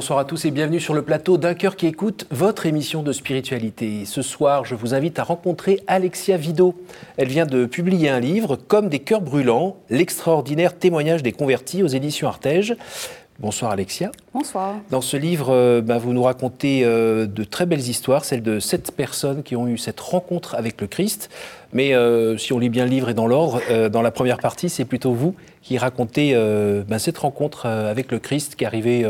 Bonsoir à tous et bienvenue sur le plateau d'un cœur qui écoute votre émission de spiritualité. Ce soir, je vous invite à rencontrer Alexia Vido. Elle vient de publier un livre, Comme des cœurs brûlants, l'extraordinaire témoignage des convertis aux éditions Artege. Bonsoir Alexia. Bonsoir. Dans ce livre, euh, bah, vous nous racontez euh, de très belles histoires, celles de sept personnes qui ont eu cette rencontre avec le Christ. Mais euh, si on lit bien le livre et dans l'ordre, dans la première partie, c'est plutôt vous qui racontez bah, cette rencontre avec le Christ qui est arrivée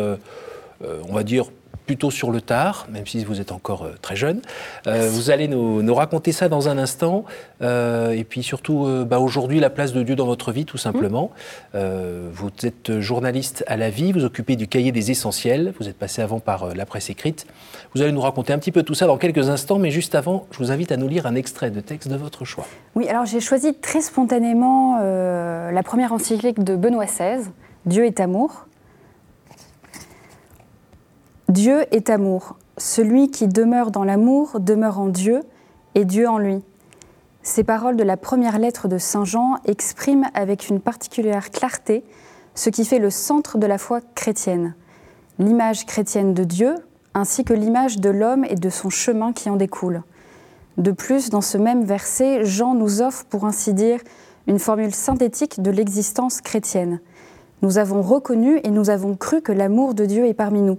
on va dire, plutôt sur le tard, même si vous êtes encore euh, très jeune. Euh, vous allez nous, raconter ça dans un instant. et puis surtout, bah, aujourd'hui, la place de Dieu dans votre vie, tout simplement. vous êtes journaliste à la vie, vous occupez du cahier des essentiels. Vous êtes passé avant par la presse écrite. Vous allez nous raconter un petit peu tout ça dans quelques instants. Mais juste avant, je vous invite à nous lire un extrait de texte de votre choix. Oui, alors j'ai choisi très spontanément la première encyclique de Benoît XVI, Dieu est amour. Dieu est amour. Celui qui demeure dans l'amour demeure en Dieu et Dieu en lui. Ces paroles de la première lettre de Saint Jean expriment avec une particulière clarté ce qui fait le centre de la foi chrétienne, l'image chrétienne de Dieu ainsi que l'image de l'homme et de son chemin qui en découle. De plus, dans ce même verset, Jean nous offre, pour ainsi dire, une formule synthétique de l'existence chrétienne. Nous avons reconnu et nous avons cru que l'amour de Dieu est parmi nous.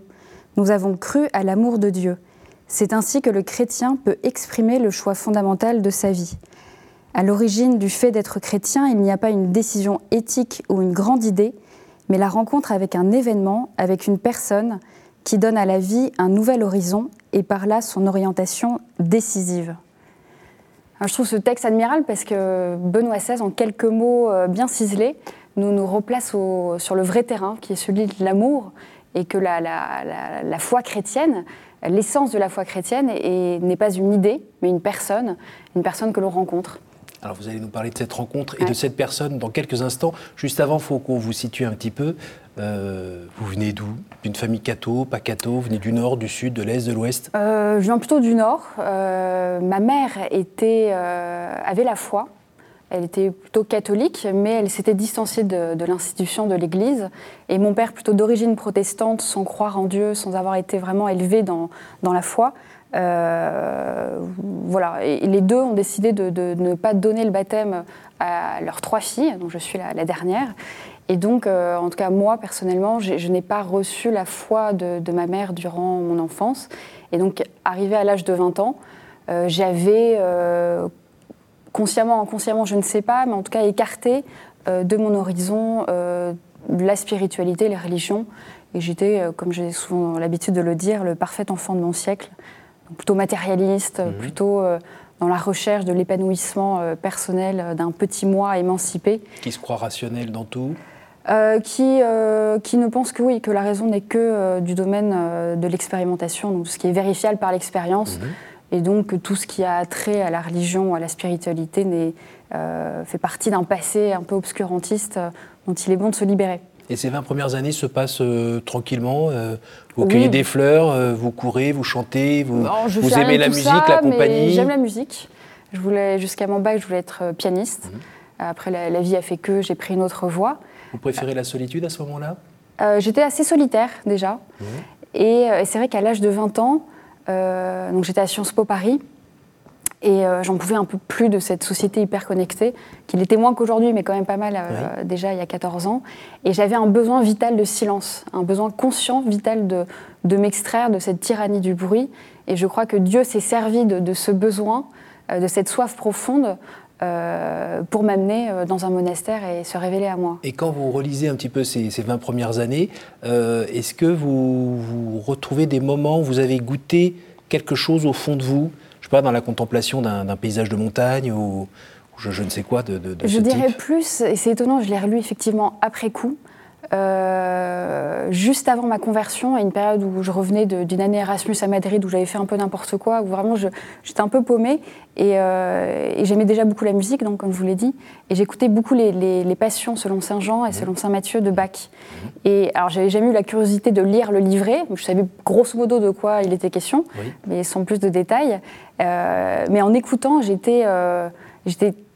Nous avons cru à l'amour de Dieu. C'est ainsi que le chrétien peut exprimer le choix fondamental de sa vie. À l'origine du fait d'être chrétien, il n'y a pas une décision éthique ou une grande idée, mais la rencontre avec un événement, avec une personne qui donne à la vie un nouvel horizon et par là son orientation décisive. je trouve ce texte admirable parce que Benoît XVI, en quelques mots euh, bien ciselés, nous nous replace sur le vrai terrain qui est celui de l'amour et que la, la, foi chrétienne, l'essence de la foi chrétienne n'est pas une idée, mais une personne, une personne que l'on rencontre. Alors vous allez nous parler de cette rencontre et de cette personne dans quelques instants. Juste avant, il faut qu'on vous situe un petit peu. Euh, vous venez d'où? D'une famille catho, pas catho? Vous venez du nord, du sud, de l'est, de l'ouest? Euh, Je viens plutôt du nord. Euh, ma mère était, avait la foi. Elle était plutôt catholique, mais elle s'était distanciée de, l'institution de l'Église. Et mon père, plutôt d'origine protestante, sans croire en Dieu, sans avoir été vraiment élevé dans, dans la foi, euh, voilà. Et les deux ont décidé de, ne pas donner le baptême à leurs trois filles, dont je suis la, dernière. Et donc, euh, en tout cas, moi, personnellement, je n'ai pas reçu la foi de, ma mère durant mon enfance. Et donc, arrivé à l'âge de 20 ans, euh, j'avais consciemment, inconsciemment, je ne sais pas, mais en tout cas écarté euh, de mon horizon euh, la spiritualité, les religions. Et j'étais, euh, comme j'ai souvent l'habitude de le dire, le parfait enfant de mon siècle, plutôt matérialiste, mhm. plutôt dans la recherche de l'épanouissement personnel d'un petit moi émancipé. Qui se croit rationnel dans tout qui, qui ne pense que oui, que la raison n'est que du domaine de l'expérimentation, donc ce qui est vérifiable par l'expérience. Mhm. Et donc tout ce qui a trait à la religion, à la spiritualité, euh, fait partie d'un passé un peu obscurantiste euh, dont il est bon de se libérer. Et ces 20 premières années se passent euh, tranquillement Vous cueillez des fleurs, vous courez, vous chantez, vous, vous aimez la musique, la compagnie J'aime la musique. Je voulais, jusqu'à mon bac, je voulais être pianiste. Mhm. Après, la, vie a fait que j'ai pris une autre voie. Vous préférez la solitude à ce moment-là? J'étais assez solitaire déjà. Mhm. Et, et c'est vrai qu'à l'âge de 20 ans, donc j'étais à Sciences Po Paris. Et euh, j'en pouvais un peu plus de cette société hyper connectée, qui l'était moins qu'aujourd'hui, mais quand même pas mal euh, déjà il y a 14 ans. Et j'avais un besoin vital de silence, un besoin conscient, vital de, de m'extraire de cette tyrannie du bruit. Et je crois que Dieu s'est servi de, ce besoin, de cette soif profonde, pour m'amener dans un monastère et se révéler à moi. Et quand vous relisez un petit peu ces, ces 20 premières années, est-ce que vous, vous, retrouvez des moments où vous avez goûté quelque chose au fond de vous Je ne sais pas, dans la contemplation d'un paysage de montagne ou, je, ne sais quoi de, de, Je dirais plus, et c'est étonnant, je l'ai relu effectivement après coup. Euh, juste avant ma conversion, à une période où je revenais d'une année Erasmus à Madrid, où j'avais fait un peu n'importe quoi, où vraiment j'étais un peu paumée, euh, et, j'aimais déjà beaucoup la musique, donc comme je vous l'ai dit, et j'écoutais beaucoup les, les, Passions selon Saint Jean et selon Saint Matthieu de Bach. Et alors j'avais jamais eu la curiosité de lire le livret, je savais grosso modo de quoi il était question, mais sans plus de détails. Euh, mais en écoutant, j'étais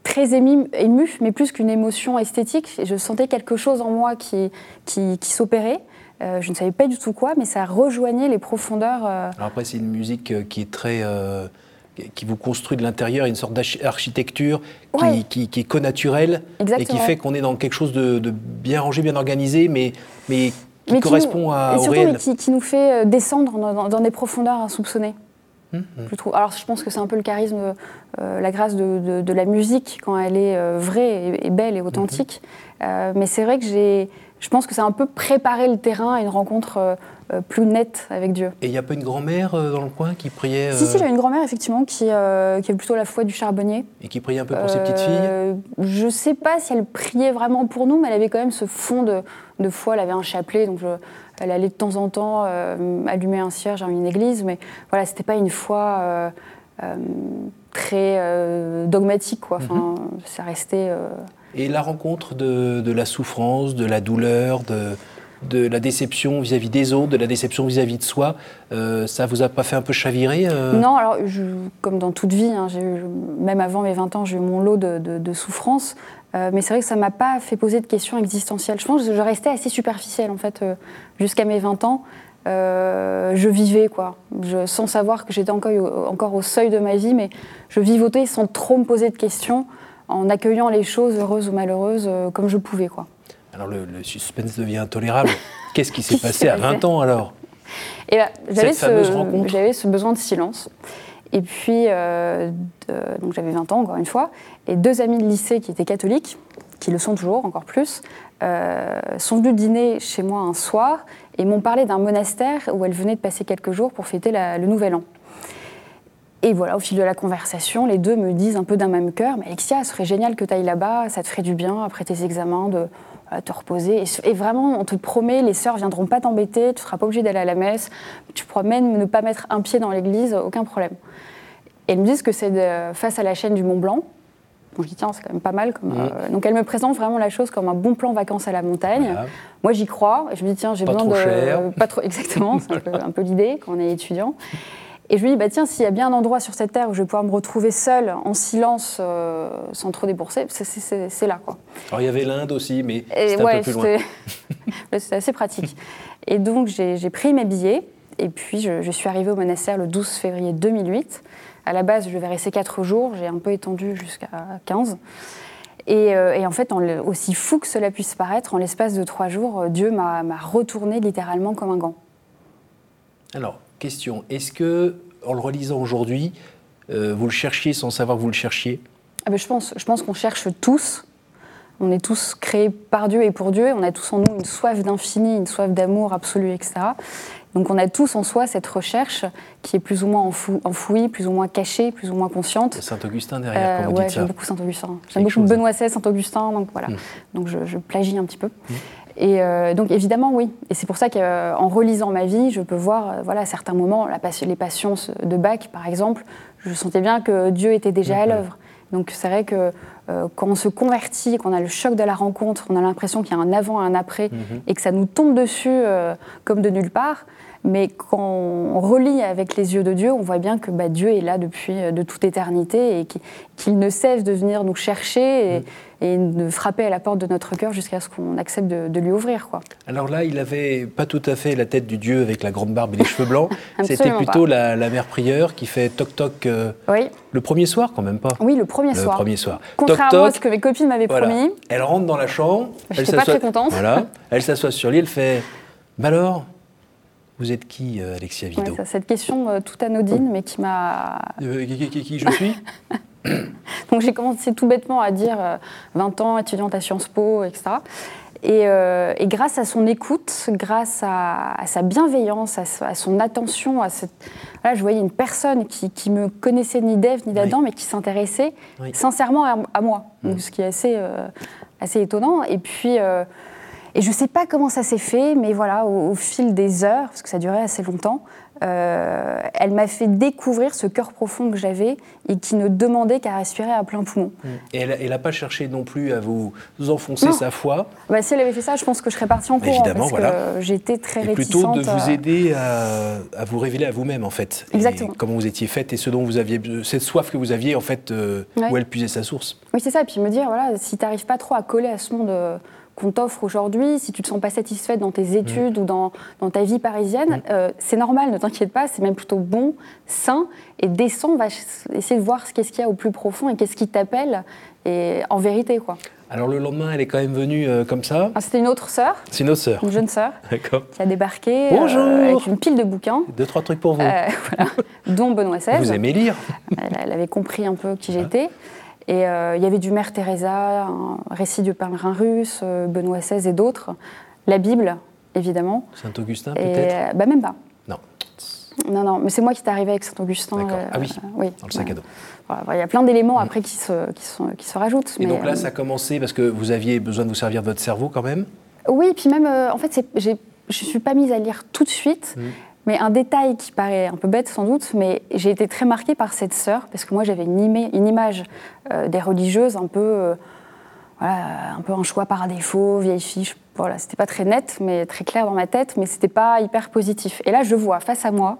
très ému, ému mais plus qu'une émotion esthétique. Je sentais quelque chose en moi qui, qui, s'opérait. Euh, je ne savais pas du tout quoi, mais ça rejoignait les profondeurs. Alors après, c'est une musique qui est très qui vous construit de l'intérieur une sorte d'architecture qui, qui, est connaturelle et qui fait qu'on est dans quelque chose de, bien rangé, bien organisé, mais, mais qui correspond à, et surtout, Mais qui, nous fait euh, descendre dans, des profondeurs insoupçonnées. Hum. Je trouve. Alors, je pense que c'est un peu le charisme, euh, la grâce de, de, la musique quand elle est euh, vraie et, belle et authentique. Hum, mais c'est vrai que j'ai, je pense que c'est un peu préparer le terrain à une rencontre euh, plus nette avec Dieu. Et il n'y a pas une grand-mère euh, dans le coin qui priait Si, si, j'ai une grand-mère, effectivement, qui, qui est plutôt la foi du charbonnier. Et qui priait un peu pour ses petites filles Je ne sais pas si elle priait vraiment pour nous, mais elle avait quand même ce fond de, de foi. Elle avait un chapelet, donc elle allait de temps en temps allumer un cierge dans une église, mais voilà, c'était pas une foi très dogmatique, quoi. Enfin, mhm. ça restait. Et la rencontre de, de, la souffrance, de la douleur, de, de la déception vis-à-vis des autres, de la déception vis-à-vis de soi, euh, ça vous a pas fait un peu chavirer euh? Non, alors comme dans toute vie, hein, même avant mes 20 ans, j'ai eu mon lot de, de, souffrances, euh, mais c'est vrai que ça m'a pas fait poser de questions existentielles. Je pense que je restais assez superficielle en fait jusqu'à mes 20 ans. je vivais quoi, sans savoir que j'étais encore, encore au seuil de ma vie, mais je vivotais sans trop me poser de questions, en accueillant les choses heureuses ou malheureuses comme je pouvais quoi. Alors le, suspense devient intolérable. Qu'est-ce qui s'est passé à 20 ans alors? Et ben, j'avais ce, j'avais ce besoin de silence. Et puis, euh, donc j'avais 20 ans encore une fois, et deux amis de lycée qui étaient catholiques, qui le sont toujours encore plus, euh, sont venus dîner chez moi un soir et m'ont parlé d'un monastère où elles venaient de passer quelques jours pour fêter le Nouvel An. Et voilà, au fil de la conversation, les deux me disent un peu d'un même cœur, mais Alexia, ce serait génial que tu ailles là-bas, ça te ferait du bien après tes examens de te reposer. Et, vraiment, on te promet, les sœurs viendront pas t'embêter, tu seras pas obligé d'aller à la messe, tu pourras même ne pas mettre un pied dans l'église, aucun problème. Et elles me disent que c'est face à la chaîne du Mont Blanc. Bon, je dis, tiens, c'est quand même pas mal. Comme, euh, donc, elles me présentent vraiment la chose comme un bon plan vacances à la montagne. Moi, j'y crois. Et je me dis, tiens, j'ai besoin de. Cher. pas trop, exactement, c'est un peu, l'idée quand on est étudiant. Et je me dis, bah, tiens, s'il y a bien un endroit sur cette terre où je vais pouvoir me retrouver seule, en silence, euh, sans trop débourser, c'est là. Quoi. Alors il y avait l'Inde aussi, mais c'était un peu plus loin. C'était assez pratique. Et donc j'ai pris mes billets, et puis je, suis arrivée au monastère le 12 février 2008. À la base, je devais rester 4 jours, j'ai un peu étendu jusqu'à 15. Euh, et, en fait, aussi fou que cela puisse paraître, en l'espace de 3 jours, Dieu m'a retourné littéralement comme un gant. Alors, question. Est-ce que, en le relisant aujourd'hui, euh, vous le cherchiez sans savoir que vous le cherchiez? Ah ben, Je pense, je pense qu'on cherche tous. On est tous créés par Dieu et pour Dieu. On a tous en nous une soif d'infini, une soif d'amour absolu, etc. Donc on a tous en soi cette recherche qui est plus ou moins enfouie, plus ou moins cachée, plus ou moins consciente. Saint-Augustin derrière, euh, ouais, j'aime beaucoup Saint-Augustin. J'aime beaucoup Benoît XVI, Saint-Augustin, donc voilà. Hmm. Donc je, plagie un petit peu. Hmm. Et euh, donc évidemment, oui. Et c'est pour ça qu'en relisant ma vie, je peux voir, euh, voilà, à certains moments, la, les passions de Bach, par exemple, je sentais bien que Dieu était déjà à l'œuvre. Donc c'est vrai que euh, quand on se convertit, qu'on a le choc de la rencontre, on a l'impression qu'il y a un avant et un après, mhm. et que ça nous tombe dessus comme de nulle part. Mais quand on relit avec les yeux de Dieu, on voit bien que bah, Dieu est là depuis de toute éternité et qu'il ne cesse de venir nous chercher. Et, mhm et de frapper à la porte de notre cœur jusqu'à ce qu'on accepte de, lui ouvrir. Quoi. Alors là, il n'avait pas tout à fait la tête du dieu avec la grande barbe et les cheveux blancs. C'était plutôt la, mère prieure qui fait toc-toc euh, oui. le premier soir, quand même pas. Oui, le premier le soir. premier soir. Contrairement à ce que mes copines m'avaient promis. Elle rentre dans la chambre. Je n'étais pas très contente. Voilà. Elle s'assoit sur lit, elle fait Bah alors vous êtes qui, euh, Alexia Vido Cette question euh, toute anodine, mais qui m'a. qui, qui, je suis Donc j'ai commencé tout bêtement à dire 20 euh, ans, étudiante à Sciences Po, etc. Euh, et, grâce à son écoute, grâce à, sa bienveillance, à, son attention, à cette... je voyais une personne qui, qui me connaissait ni d'Ève ni d'Adam, mais qui s'intéressait sincèrement à, moi, mmh. ce qui est assez, euh, assez étonnant. Et puis, Et je ne sais pas comment ça s'est fait, mais voilà, au, fil des heures, parce que ça durait assez longtemps, euh, elle m'a fait découvrir ce cœur profond que j'avais et qui ne demandait qu'à respirer à plein poumon. Mmh. Et elle n'a pas cherché non plus à vous, enfoncer sa foi bah, Si elle avait fait ça, je pense que je serais partie en courant. Évidemment, parce voilà. j'étais très et plutôt de vous aider à, vous révéler à vous-même, en fait. Exactement. comment vous étiez faite et ce dont vous aviez, cette soif que vous aviez, en fait, euh, où elle puisait sa source. Oui, c'est ça. Et puis me dire, voilà, si tu n'arrives pas trop à coller à ce monde euh, qu'on t'offre aujourd'hui, si tu ne te sens pas satisfaite dans tes mm. études ou dans, dans, ta vie parisienne, mm. euh, c'est normal, ne t'inquiète pas, c'est même plutôt bon, sain, et descends, va essayer de voir ce qu'est-ce qu'il y a au plus profond et qu'est-ce qui t'appelle, et en vérité, quoi. Alors le lendemain, elle est quand même venue euh, comme ça. Ah, C'était une autre sœur. C'est une autre sœur. Une jeune sœur. D'accord. Qui a débarqué Bonjour. Euh, avec une pile de bouquins. Deux, trois trucs pour vous. voilà, dont Benoît XVI. Vous aimez lire. Elle, avait compris un peu qui j'étais. Et euh, il y avait du Mère Teresa, un récit du pèlerin russe, euh, Benoît XVI et d'autres. La Bible, évidemment. Saint-Augustin, peut-être? euh, bah, Même pas. Non. Non, non, mais c'est moi qui est arrivé avec Saint-Augustin. ah oui, oui, dans le sac à dos. Il y a plein d'éléments après qui se, qui, sont, qui se rajoutent. Et donc là, ça a commencé parce que vous aviez besoin de vous servir de votre cerveau quand même? Oui, puis même, en fait, je ne suis pas mise à lire tout de suite. Mmh. Mais un détail qui paraît un peu bête sans doute, mais j'ai été très marquée par cette sœur, parce que moi j'avais une, image euh, des religieuses un peu, euh, un peu un choix par défaut, vieille fille. Voilà, c'était pas très net, mais très clair dans ma tête, mais c'était pas hyper positif. Et là, je vois face à moi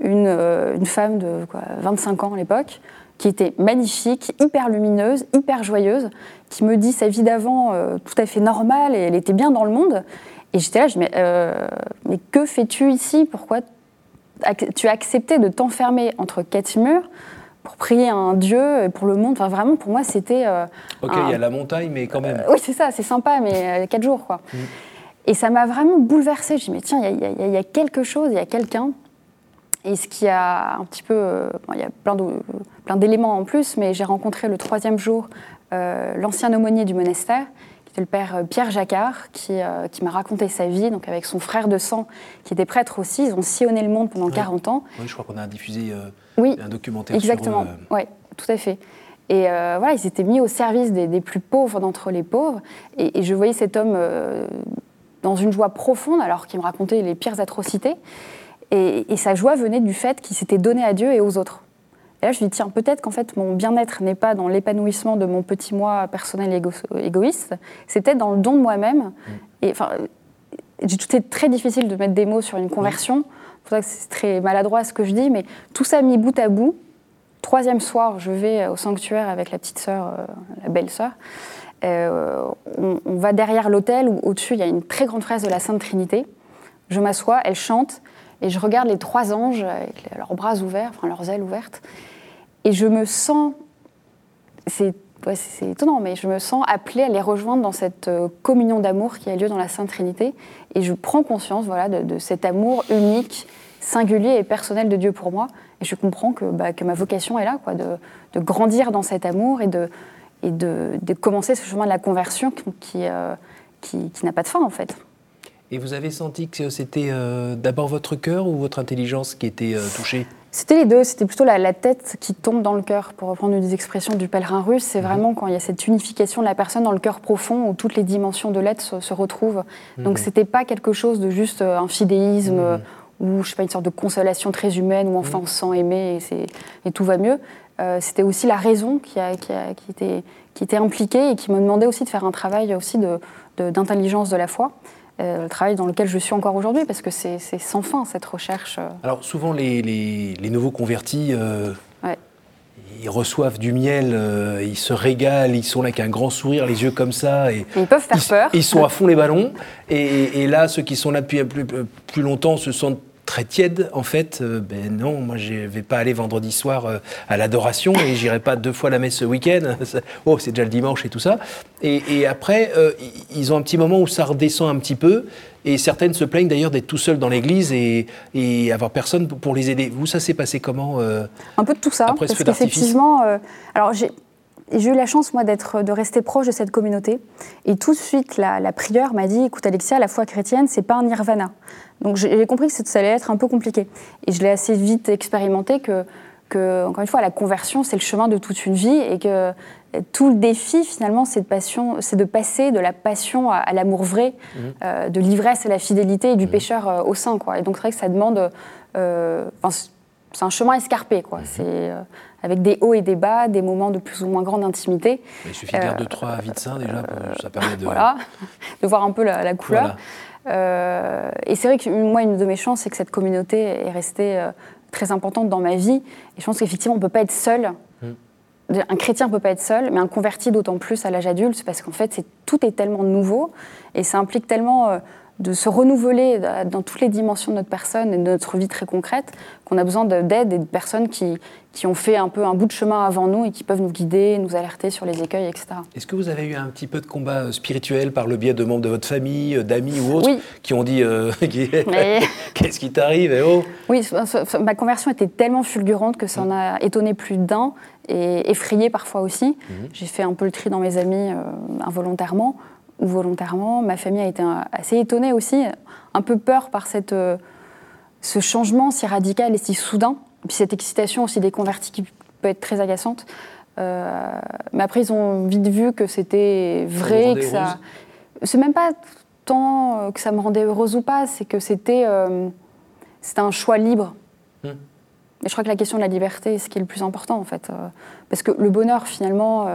une, euh, femme de quoi, 25 ans à l'époque, qui était magnifique, hyper lumineuse, hyper joyeuse, qui me dit sa vie d'avant tout à fait normale et elle était bien dans le monde. Et j'étais là, je me euh, mais que fais-tu ici? Pourquoi tu as accepté de t'enfermer entre quatre murs pour prier un Dieu pour le monde? Enfin, vraiment, pour moi, c'était. Euh, ok, il y a la montagne, mais quand même. oui, c'est ça, c'est sympa, mais quatre jours, quoi. Mm. Et ça m'a vraiment bouleversée. Je me mais tiens, il y, a quelque chose, il y a quelqu'un. Et ce qui a un petit peu. il y a plein d'éléments en plus, mais j'ai rencontré le troisième jour l'ancien aumônier du monastère c'est le père euh, Pierre Jacquard qui, euh, qui m'a raconté sa vie, donc avec son frère de sang qui était prêtre aussi. Ils ont sillonné le monde pendant 40 ans. Oui, je crois qu'on a diffusé euh, un documentaire exactement. sur Exactement, oui, tout à fait. Et voilà, ils étaient mis au service des, plus pauvres d'entre les pauvres. Et, je voyais cet homme dans une joie profonde, alors qu'il me racontait les pires atrocités. Et, et sa joie venait du fait qu'il s'était donné à Dieu et aux autres. Et là, je me dis, tiens, peut-être qu'en fait, mon bien-être n'est pas dans l'épanouissement de mon petit moi personnel égoïste, c'est peut-être dans le don de moi-même. Mm. Et enfin, tout est très difficile de mettre des mots sur une conversion. C'est pour ça que c'est très maladroit ce que je dis, mais tout ça mis bout à bout. Troisième soir, je vais au sanctuaire avec la petite sœur, euh, la belle sœur. Euh, on, on, va derrière l'autel où au-dessus il y a une très grande fraise de la Sainte Trinité. Je m'assois, elle chante, et je regarde les trois anges avec leurs bras ouverts, enfin leurs ailes ouvertes. Et je me sens, c'est étonnant, mais je me sens appelée à les rejoindre dans cette euh, communion d'amour qui a lieu dans la Sainte Trinité. Et je prends conscience voilà, de, cet amour unique, singulier et personnel de Dieu pour moi. Et je comprends que, bah, ma vocation est là, quoi, de, grandir dans cet amour et de, commencer ce chemin de la conversion qui, euh, qui n'a pas de fin, en fait. Et vous avez senti que c'était euh, d'abord votre cœur ou votre intelligence qui était touchée? C'était les deux, c'était plutôt la, tête qui tombe dans le cœur, pour reprendre une des expressions du pèlerin russe. C'est mhm. vraiment quand il y a cette unification de la personne dans le cœur profond où toutes les dimensions de l'être se, retrouvent. Donc Donc c'était pas quelque chose de juste euh, un fidéisme mhm. ou je sais pas une sorte de consolation très humaine où enfin on se sent aimé et, tout va mieux. Euh, c'était aussi la raison qui, a, qui, était, qui était impliquée et qui me demandait aussi de faire un travail aussi d'intelligence de, de la foi. Euh, le travail dans lequel je suis encore aujourd'hui, parce que c'est sans fin cette recherche. Euh. Alors souvent les, les, nouveaux convertis, euh, ils reçoivent du miel, ils se régalent, ils sont là avec un grand sourire, les yeux comme ça. Et, ils peuvent faire peur. Ils sont à fond les ballons. Et, et, là, ceux qui sont là depuis plus, plus longtemps se sentent très tiède, en fait, euh, ben non, moi je vais pas aller vendredi soir euh, à l'adoration et j'irai pas deux fois la messe ce week-end. oh, c'est déjà le dimanche et tout ça. Et, après, euh, ils ont un petit moment où ça redescend un petit peu. Et certaines se plaignent d'ailleurs d'être tout seuls dans l'église et, et, avoir personne pour les aider. Vous, ça s'est passé comment Un peu de tout ça, parce qu'effectivement, alors j'ai j'ai eu la chance, moi, d'être, de rester proche de cette communauté. Et tout de suite, la, la prieure m'a dit écoute, Alexia, la foi chrétienne, c'est pas un nirvana. Donc j'ai compris que ça allait être un peu compliqué. Et je l'ai assez vite expérimenté que, que, encore une fois, la conversion, c'est le chemin de toute une vie et que tout le défi, finalement, c'est de, passion, c'est de passer de la passion à, l'amour vrai, mmh. euh, de l'ivresse à la fidélité et du mmh. pécheur euh, au sein. Quoi. Et donc, c'est vrai que ça demande. Euh, c'est un chemin escarpé, quoi. Mmh. C'est avec des hauts et des bas, des moments de plus ou moins grande intimité. il suffit de lire deux, trois vies de saints déjà, ça permet de. Voilà, de voir un peu la, couleur. et c'est vrai que moi, une de mes chances, c'est que cette communauté est restée très importante dans ma vie. Et je pense qu'effectivement, on ne peut pas être seul un chrétien ne peut pas être seul, mais un converti d'autant plus à l'âge adulte, parce qu'en fait, tout est tellement nouveau et ça implique tellement euh, de se renouveler dans toutes les dimensions de notre personne et de notre vie très concrète, qu'on a besoin d'aide et de personnes qui, qui ont fait un peu un bout de chemin avant nous et qui peuvent nous guider, nous alerter sur les écueils, etc. Est-ce que vous avez eu un petit peu de combat euh, spirituel par le biais de membres de votre famille, euh, d'amis ou autres, qui ont dit euh, Qu'est-ce qui t'arrive eh oh? Oui, ma conversion était tellement fulgurante que ça en a étonné plus d'un et effrayé parfois aussi. Mhm. J'ai fait un peu le tri dans mes amis involontairement ou volontairement. Ma famille a été assez étonnée aussi, un peu peur par cette, ce changement si radical et si soudain. puis cette excitation aussi des convertis qui peut être très agaçante. Euh, mais après, ils ont vite vu que c'était vrai, que ça. C'est même pas tant euh, que ça me rendait heureuse ou pas, c'est que c'était euh, c'était un choix libre. Hmm. Et je crois que la question de la liberté, c'est ce qui est le plus important en fait, parce que le bonheur finalement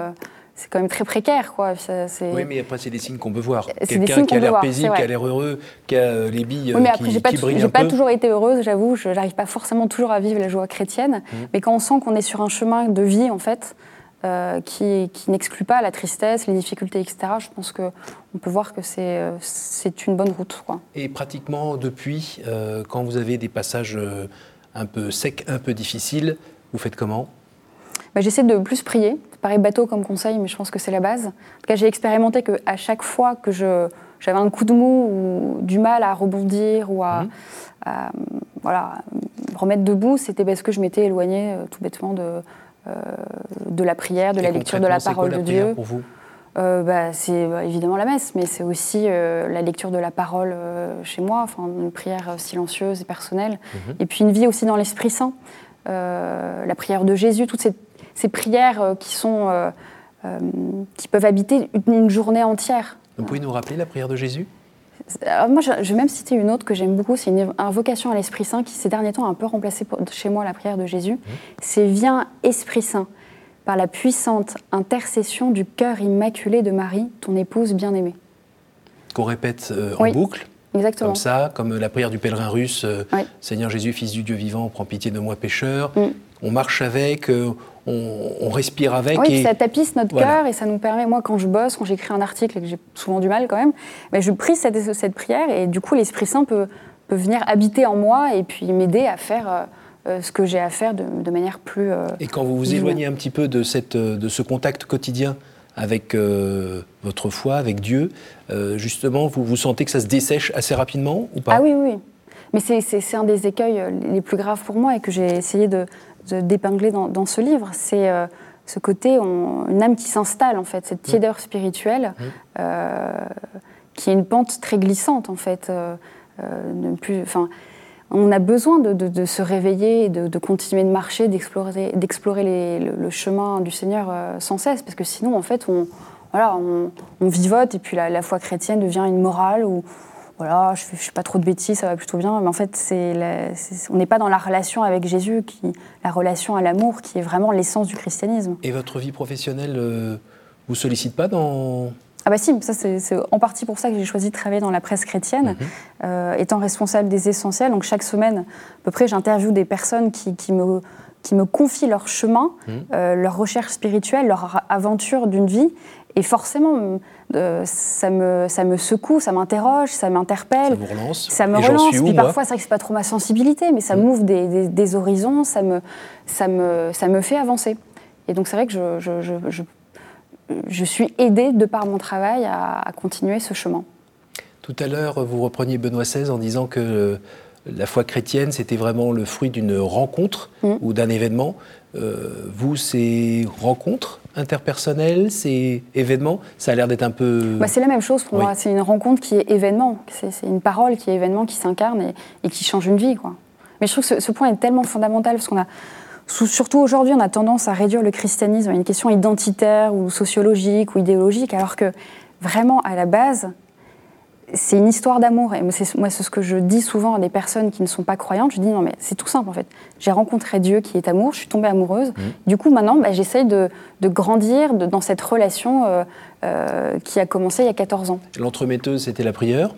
c'est quand même très précaire. Quoi. oui, mais après, c'est des signes qu'on peut voir. Quelqu'un qui a l'air paisible, qui a l'air heureux, qui a euh, les billes oui, mais après, qui, j'ai pas, pas toujours été heureuse, j'avoue. Je n'arrive pas forcément toujours à vivre la joie chrétienne. Mmh. Mais quand on sent qu'on est sur un chemin de vie, en fait, euh, qui, qui n'exclut pas la tristesse, les difficultés, etc., je pense qu'on peut voir que c'est, euh, c'est une bonne route. Quoi. Et pratiquement depuis, quand vous avez des passages un peu secs, un peu difficiles, vous faites comment? Bah, J'essaie de plus prier paraît bateau comme conseil, mais je pense que c'est la base. En tout cas, j'ai expérimenté qu'à chaque fois que j'avais un coup de mou ou du mal à rebondir ou à, mhm. voilà, remettre debout, c'était parce que je m'étais éloignée euh, tout bêtement de, euh, de la prière, de la lecture de la parole de Dieu. Pour vous? Euh, bah, c'est bah, évidemment la messe, mais c'est aussi la lecture de la parole chez moi, enfin, une prière silencieuse et personnelle. Mhm. Et puis une vie aussi dans l'Esprit Saint. la prière de Jésus, toutes ces ces prières euh, qui, sont, euh, euh, qui peuvent habiter une, journée entière. Vous pouvez nous rappeler la prière de Jésus? Moi, je, vais même citer une autre que j'aime beaucoup, c'est une invocation à l'Esprit Saint qui, ces derniers temps, a un peu remplacé chez moi la prière de Jésus. Mmh. C'est Viens, Esprit Saint, par la puissante intercession du cœur immaculé de Marie, ton épouse bien-aimée. Qu'on répète en boucle Exactement. Comme ça, comme la prière du pèlerin russe, Seigneur Jésus, Fils du Dieu vivant, prends pitié de moi pécheur. Mmh. On marche avec, on, respire avec. Oui, ça tapisse notre cœur et ça nous permet, moi quand je bosse, quand j'écris un article et que j'ai souvent du mal quand même, ben, je prie cette, cette, prière et du coup l'Esprit Saint peut, peut, venir habiter en moi et puis m'aider à faire euh, euh, ce que j'ai à faire de, manière plus... Euh, et quand vous vous éloignez un petit peu de, cette, de ce contact quotidien avec votre foi, avec Dieu, justement, vous, vous sentez que ça se dessèche assez rapidement ou pas? Ah oui, oui. Mais c'est un des écueils les plus graves pour moi et que j'ai essayé de, d'épingler dans, ce livre. C'est euh, ce côté, une âme qui s'installe, en fait, cette tiédeur spirituelle, euh, qui est une pente très glissante, en fait. Euh, plus, on a besoin de, se réveiller, de, de, continuer de marcher, d'explorer, d'explorer le, chemin du Seigneur sans cesse, parce que sinon, en fait, on, voilà, on, vivote et puis la, la, foi chrétienne devient une morale où voilà, je ne fais, pas trop de bêtises, ça va plutôt bien. Mais en fait, on n'est pas dans la relation avec Jésus, qui, la relation à l'amour, qui est vraiment l'essence du christianisme. Et votre vie professionnelle euh, vous sollicite pas dans ah bah si, ça c'est en partie pour ça que j'ai choisi de travailler dans la presse chrétienne, mhm. euh, étant responsable des essentiels. Donc chaque semaine, à peu près, j'interviewe des personnes qui, qui, me, qui me confient leur chemin, mhm. euh, leur recherche spirituelle, leur aventure d'une vie. Et forcément, euh, ça, me, ça me secoue, ça m'interroge, ça m'interpelle. Ça me relance. Ça me relance. Puis parfois, c'est vrai que c'est pas trop ma sensibilité, mais ça mm. m'ouvre des, des, horizons, ça me, ça, me, ça me fait avancer. Et donc, c'est vrai que je, je, je, je, suis aidée de par mon travail à, continuer ce chemin. Tout à l'heure, vous repreniez Benoît XVI en disant que la foi chrétienne, c'était vraiment le fruit d'une rencontre mm. ou d'un événement. Euh, vous, ces rencontres interpersonnelles, ces événements, ça a l'air d'être un peu... Bah, c'est la même chose pour moi. C'est une rencontre qui est événement. C'est une parole qui est événement, qui s'incarne et, qui change une vie. Quoi. Mais je trouve que ce, point est tellement fondamental parce qu'on a surtout aujourd'hui, on a tendance à réduire le christianisme à une question identitaire ou sociologique ou idéologique, alors que vraiment, à la base, c'est une histoire d'amour. Et moi, c'est ce que je dis souvent à des personnes qui ne sont pas croyantes. Je dis non, mais c'est tout simple en fait. J'ai rencontré Dieu qui est amour, je suis tombée amoureuse. Mmh. Du coup, maintenant, bah, j'essaye de, grandir dans cette relation euh, euh, qui a commencé il y a 14 ans. L'entremetteuse, c'était la prière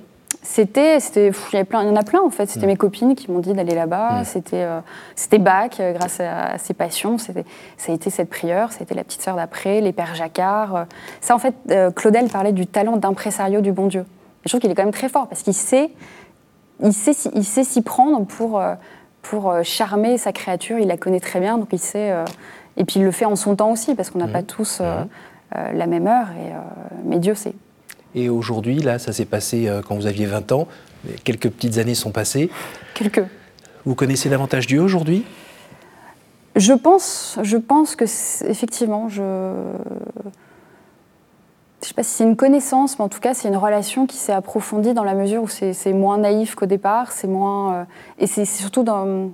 c'était, c'était, il y, en a plein en fait. C'était mm. mes copines qui m'ont dit d'aller là-bas. Mm. C'était, euh, c'était Bach, euh, grâce à, ses passions. C'était, ça a été cette prière. C'était la petite sœur d'après, les pères Jacquard. Ça, en fait, Claudel parlait du talent d'impresario du bon Dieu. Je trouve qu'il est quand même très fort parce qu'il sait, il sait, il sait s'y prendre pour, pour charmer sa créature. Il la connaît très bien, donc il sait. et puis il le fait en son temps aussi parce qu'on n'a mm. pas tous la même heure. Et, mais Dieu sait. Et aujourd'hui, là, ça s'est passé euh, quand vous aviez 20 ans. Quelques petites années sont passées. Quelques. Vous connaissez davantage Dieu aujourd'hui? Je pense, je pense que effectivement, je je ne sais pas si c'est une connaissance, mais en tout cas, c'est une relation qui s'est approfondie dans la mesure où c'est moins naïf qu'au départ, c'est moins euh, et c'est surtout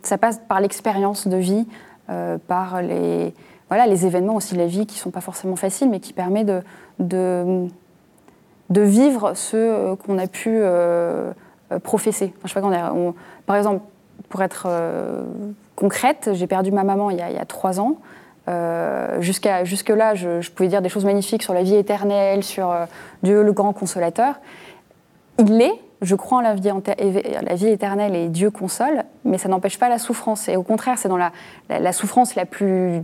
ça passe par l'expérience de vie, euh, par les voilà les événements aussi de la vie qui sont pas forcément faciles, mais qui permet de, de vivre ce euh, qu'on a pu professer. je sais pas, par exemple, pour être concrète, j'ai perdu ma maman il y a, trois ans. Jusqu'à jusque-là, je, pouvais dire des choses magnifiques sur la vie éternelle, sur Dieu le grand consolateur. Il l'est, je crois en la vie, la vie, éternelle et Dieu console, mais ça n'empêche pas la souffrance. Et au contraire, c'est dans la, la, souffrance la plus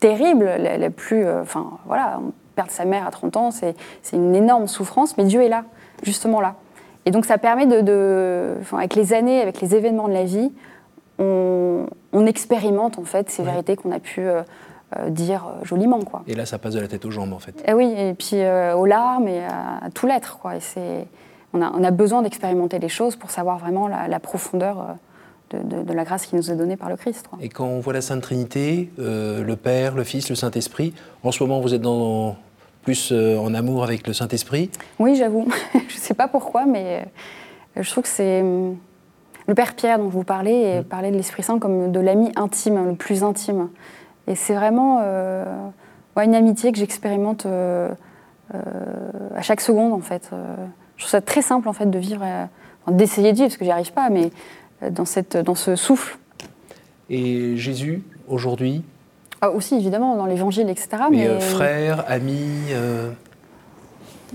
terrible, la, plus... enfin, voilà, perdre sa mère à 30 ans, c'est une énorme souffrance, mais Dieu est là, justement là. Et donc ça permet de, avec les années, avec les événements de la vie, on, expérimente en fait ces vérités qu'on a pu euh, euh, dire euh, joliment. Quoi. Et là, ça passe de la tête aux jambes en fait. Et eh oui, et puis aux larmes et à, tout l'être. Quoi. Et on a, on a besoin d'expérimenter les choses pour savoir vraiment la, profondeur. De, la grâce qui nous est donnée par le Christ. Et quand on voit la Sainte Trinité, le Père, le Fils, le Saint-Esprit, en ce moment vous êtes dans, plus euh, en amour avec le Saint-Esprit? Oui, j'avoue. je ne sais pas pourquoi, mais euh, je trouve que c'est. Hum, le Père Pierre dont vous parlez, et mm. parler de l'Esprit Saint comme de l'ami intime, le plus intime. Et c'est vraiment euh, une amitié que j'expérimente à chaque seconde, en fait. je trouve ça très simple, en fait, de vivre, d'essayer de vivre, parce que j'y arrive pas, mais dans, cette, dans ce souffle. Et Jésus, aujourd'hui, ah, aussi, évidemment, dans l'évangile, etc. Mais, euh, frère, ami euh...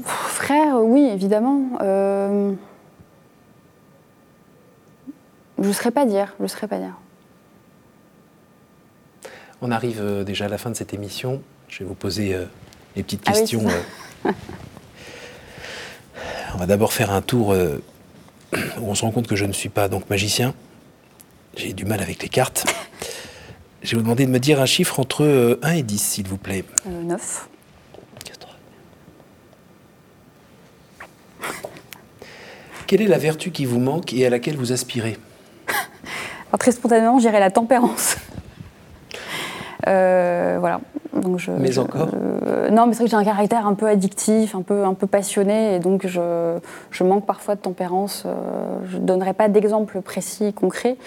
Frère, oui, évidemment. Euh... Je ne saurais pas dire. Je saurais pas dire. On arrive euh, déjà à la fin de cette émission. Je vais vous poser les petites ah questions. on va d'abord faire un tour où on se rend compte que je ne suis pas donc magicien. J'ai du mal avec les cartes. Je vais vous demander de me dire un chiffre entre 1 euh, et 10, s'il vous plaît. 9. Euh, Quelle est la vertu qui vous manque et à laquelle vous aspirez? Très spontanément, j'irais la tempérance. Euh, voilà. Donc je, mais encore Non, mais c'est vrai que j'ai un caractère un peu addictif, un peu, un peu passionné, et donc je, je manque parfois de tempérance. je ne donnerai pas d'exemple précis, concret,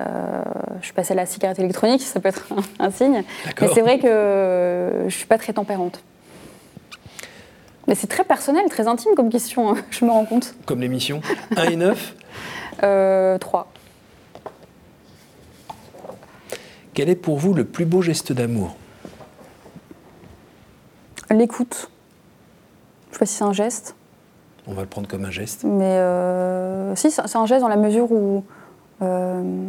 euh, je suis passée à la cigarette électronique, ça peut être un, signe. Mais c'est vrai que je ne suis pas très tempérante. Mais c'est très personnel, très intime comme question, hein, je me rends compte. Comme l'émission 1 et 9 euh, 3. Quel est pour vous le plus beau geste d'amour? L'écoute. Je ne sais pas si c'est un geste. On va le prendre comme un geste. Mais euh, si, c'est un geste dans la mesure où euh,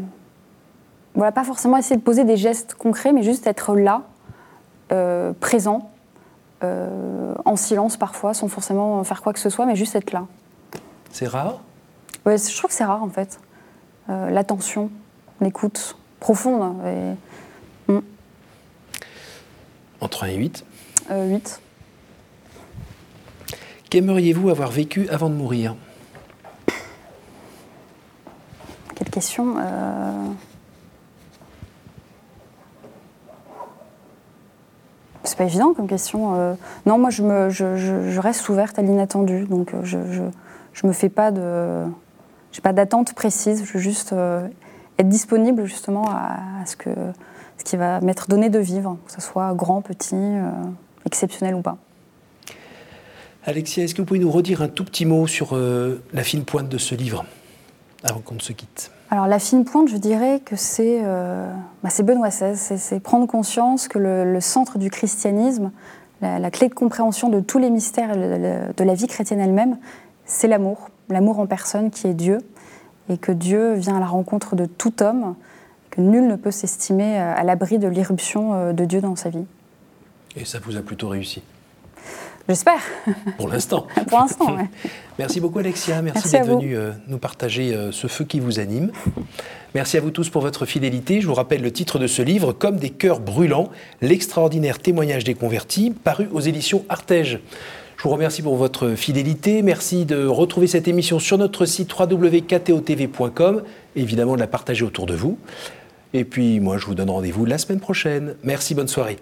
voilà, pas forcément essayer de poser des gestes concrets, mais juste être là, euh, présent, en silence parfois, sans forcément faire quoi que ce soit, mais juste être là. C'est rare? Ouais, Je trouve que c'est rare en fait. L'attention, l'écoute profonde. Et... Hmm. Entre 1 et 8 8. Qu'aimeriez-vous avoir vécu avant de mourir? Quelle question euh... C'est pas évident comme question. Euh. Non, moi, je, me, je, reste ouverte à l'inattendu. Donc, euh, je, je, me fais pas de. J'ai pas d'attente précise. Je veux juste euh, être disponible, justement, à, ce, que, ce qui va m'être donné de vivre, que ce soit grand, petit, exceptionnel ou pas. Alexia, est-ce que vous pouvez nous redire un tout petit mot sur la fine pointe de ce livre avant qu'on ne se quitte? Alors la fine pointe, je dirais que c'est euh, bah, Benoît XVI, c'est prendre conscience que le, centre du christianisme, la, clé de compréhension de tous les mystères de la vie chrétienne elle-même, c'est l'amour, l'amour en personne qui est Dieu, et que Dieu vient à la rencontre de tout homme, que nul ne peut s'estimer euh, à l'abri de l'irruption euh, de Dieu dans sa vie. Et ça vous a plutôt réussi? J'espère. Pour l'instant. Pour l'instant. Merci beaucoup Alexia, merci, d'être venue euh, nous partager euh, ce feu qui vous anime. Merci à vous tous pour votre fidélité. Je vous rappelle le titre de ce livre, Comme des cœurs brûlants, l'extraordinaire témoignage des convertis, paru aux éditions Artege. Je vous remercie pour votre fidélité. Merci de retrouver cette émission sur notre site www.ktotv.com et évidemment de la partager autour de vous. Et puis moi, je vous donne rendez-vous la semaine prochaine. Merci, bonne soirée.